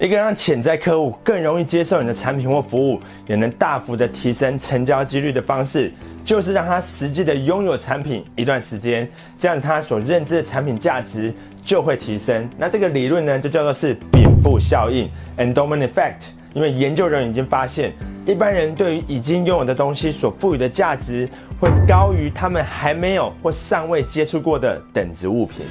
一个让潜在客户更容易接受你的产品或服务，也能大幅的提升成交几率的方式，就是让他实际的拥有产品一段时间，这样他所认知的产品价值就会提升。那这个理论呢，就叫做是禀赋效应 （endowment effect）。因为研究人员已经发现，一般人对于已经拥有的东西所赋予的价值，会高于他们还没有或尚未接触过的等值物品。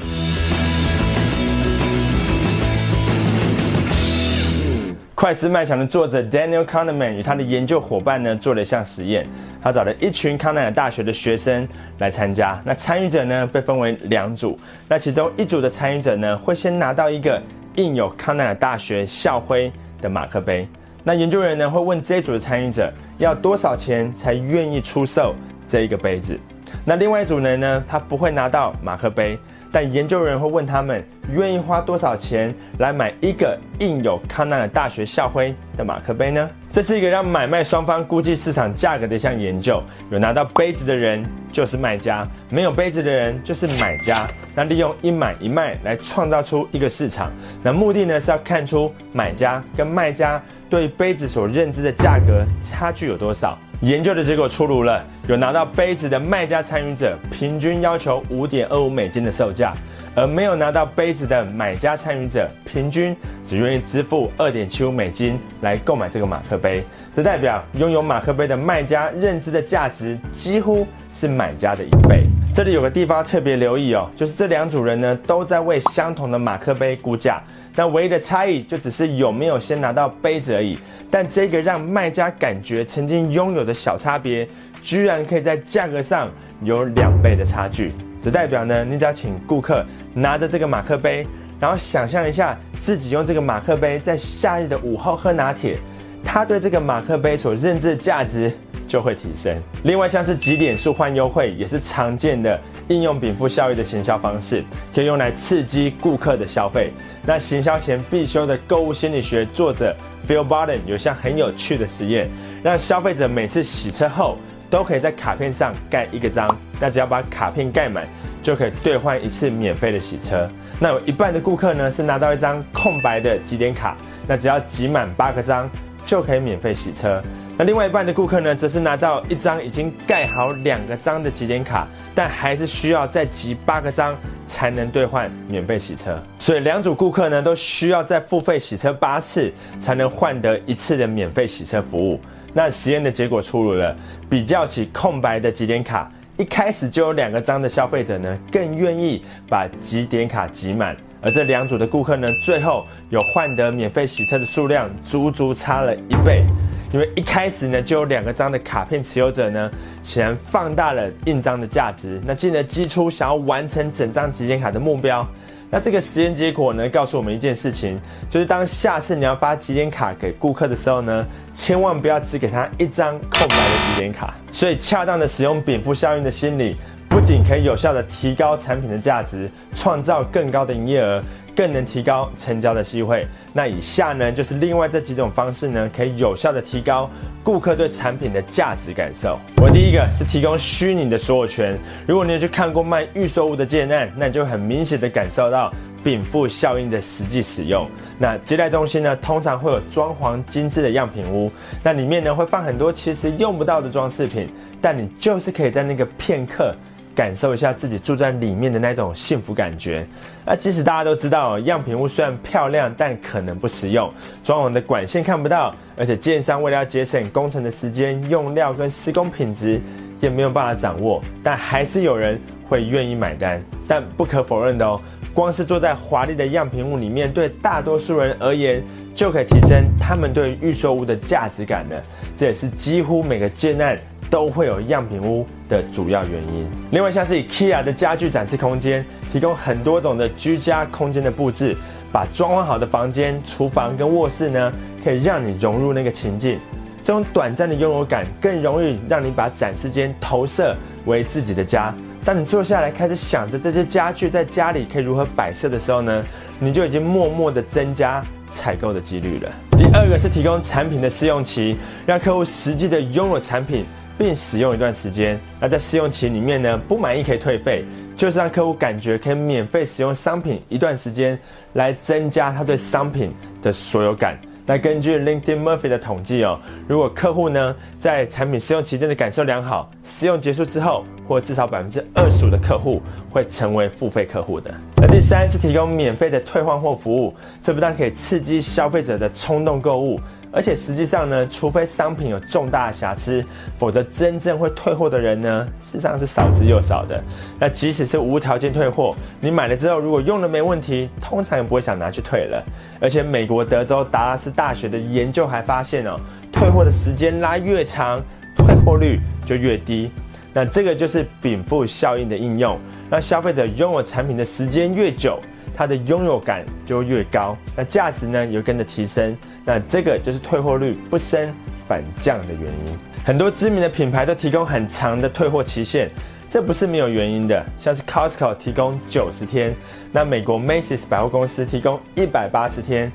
快思慢想的作者 Daniel Kahneman 与他的研究伙伴呢做了一项实验，他找了一群康奈尔大学的学生来参加。那参与者呢被分为两组，那其中一组的参与者呢会先拿到一个印有康奈尔大学校徽的马克杯。那研究人员呢会问这一组的参与者要多少钱才愿意出售这一个杯子。那另外一组人呢他不会拿到马克杯。但研究人员会问他们愿意花多少钱来买一个印有康奈尔大学校徽的马克杯呢？这是一个让买卖双方估计市场价格的一项研究。有拿到杯子的人就是卖家，没有杯子的人就是买家。那利用一买一卖来创造出一个市场。那目的呢是要看出买家跟卖家对杯子所认知的价格差距有多少。研究的结果出炉了，有拿到杯子的卖家参与者平均要求五点二五美金的售价，而没有拿到杯子的买家参与者平均只愿意支付二点七五美金来购买这个马克杯。这代表拥有马克杯的卖家认知的价值几乎是买家的一倍。这里有个地方特别留意哦，就是这两组人呢都在为相同的马克杯估价，但唯一的差异就只是有没有先拿到杯子而已。但这个让卖家感觉曾经拥有的小差别，居然可以在价格上有两倍的差距。这代表呢，你只要请顾客拿着这个马克杯，然后想象一下自己用这个马克杯在夏日的午后喝拿铁，他对这个马克杯所认知的价值。就会提升。另外，像是几点数换优惠，也是常见的应用禀赋效益的行销方式，可以用来刺激顾客的消费。那行销前必修的购物心理学作者 Phil Barton 有项很有趣的实验，让消费者每次洗车后都可以在卡片上盖一个章，那只要把卡片盖满，就可以兑换一次免费的洗车。那有一半的顾客呢是拿到一张空白的几点卡，那只要集满八个章就可以免费洗车。那另外一半的顾客呢，则是拿到一张已经盖好两个章的集点卡，但还是需要再集八个章才能兑换免费洗车。所以两组顾客呢，都需要再付费洗车八次，才能换得一次的免费洗车服务。那实验的结果出炉了，比较起空白的集点卡，一开始就有两个章的消费者呢，更愿意把集点卡集满，而这两组的顾客呢，最后有换得免费洗车的数量，足足差了一倍。因为一开始呢，就有两个章的卡片持有者呢，显然放大了印章的价值，那进而激出想要完成整张集点卡的目标。那这个实验结果呢，告诉我们一件事情，就是当下次你要发集点卡给顾客的时候呢，千万不要只给他一张空白的集点卡。所以，恰当的使用禀赋效应的心理，不仅可以有效的提高产品的价值，创造更高的营业额。更能提高成交的机会。那以下呢，就是另外这几种方式呢，可以有效的提高顾客对产品的价值感受。我第一个是提供虚拟的所有权。如果你有去看过卖预售物的建案，那你就很明显的感受到禀赋效应的实际使用。那接待中心呢，通常会有装潢精致的样品屋，那里面呢会放很多其实用不到的装饰品，但你就是可以在那个片刻。感受一下自己住在里面的那种幸福感觉。那即使大家都知道，样品屋虽然漂亮，但可能不实用，装潢的管线看不到，而且建商为了要节省工程的时间、用料跟施工品质，也没有办法掌握。但还是有人会愿意买单。但不可否认的哦，光是坐在华丽的样品屋里面，对大多数人而言，就可以提升他们对预售屋的价值感了。这也是几乎每个建案。都会有样品屋的主要原因。另外，像是 IKEA 的家具展示空间，提供很多种的居家空间的布置，把装潢好的房间、厨房跟卧室呢，可以让你融入那个情境。这种短暂的拥有感，更容易让你把展示间投射为自己的家。当你坐下来开始想着这些家具在家里可以如何摆设的时候呢，你就已经默默的增加采购的几率了。第二个是提供产品的试用期，让客户实际的拥有产品。并使用一段时间，那在试用期里面呢，不满意可以退费，就是让客户感觉可以免费使用商品一段时间，来增加他对商品的所有感。那根据 LinkedIn Murphy 的统计哦，如果客户呢在产品试用期间的感受良好，试用结束之后，或至少百分之二十五的客户会成为付费客户的。那第三是提供免费的退换货服务，这不但可以刺激消费者的冲动购物。而且实际上呢，除非商品有重大瑕疵，否则真正会退货的人呢，事实上是少之又少的。那即使是无条件退货，你买了之后如果用了没问题，通常也不会想拿去退了。而且美国德州达拉斯大学的研究还发现哦，退货的时间拉越长，退货率就越低。那这个就是禀赋效应的应用，让消费者拥有产品的时间越久，它的拥有感就越高，那价值呢也跟着提升。那这个就是退货率不升反降的原因。很多知名的品牌都提供很长的退货期限，这不是没有原因的。像是 Costco 提供九十天，那美国 Macy's 百货公司提供一百八十天，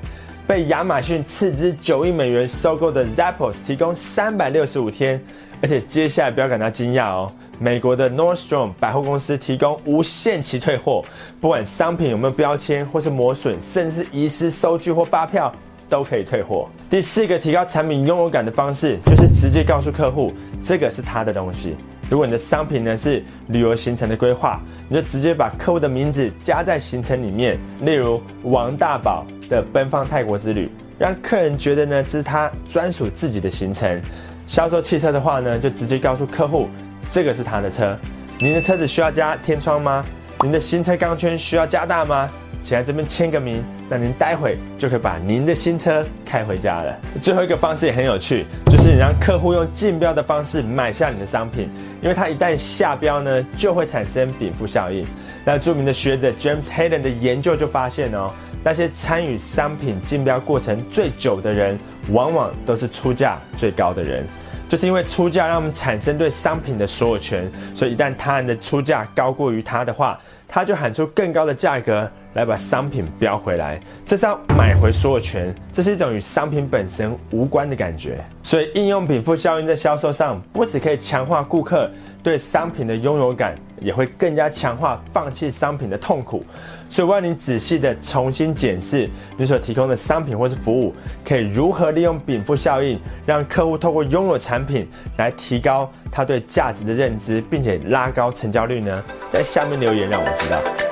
被亚马逊斥资九亿美元收购的 Zappos 提供三百六十五天。而且接下来不要感到惊讶哦，美国的 Nordstrom 百货公司提供无限期退货，不管商品有没有标签或是磨损，甚至遗失收据或发票。都可以退货。第四个提高产品拥有感的方式，就是直接告诉客户这个是他的东西。如果你的商品呢是旅游行程的规划，你就直接把客户的名字加在行程里面，例如王大宝的奔放泰国之旅，让客人觉得呢这是他专属自己的行程。销售汽车的话呢，就直接告诉客户这个是他的车。您的车子需要加天窗吗？您的新车钢圈需要加大吗？请来这边签个名，那您待会就可以把您的新车开回家了。最后一个方式也很有趣，就是你让客户用竞标的方式买下你的商品，因为他一旦下标呢，就会产生禀赋效应。那著名的学者 James Hayden 的研究就发现哦，那些参与商品竞标过程最久的人，往往都是出价最高的人。就是因为出价让我们产生对商品的所有权，所以一旦他人的出价高过于他的话，他就喊出更高的价格来把商品标回来，这是要买回所有权，这是一种与商品本身无关的感觉。所以应用禀赋效应在销售上，不只可以强化顾客对商品的拥有感。也会更加强化放弃商品的痛苦，所以，我要你仔细的重新检视你所提供的商品或是服务，可以如何利用禀赋效应，让客户透过拥有产品来提高他对价值的认知，并且拉高成交率呢？在下面留言让我知道。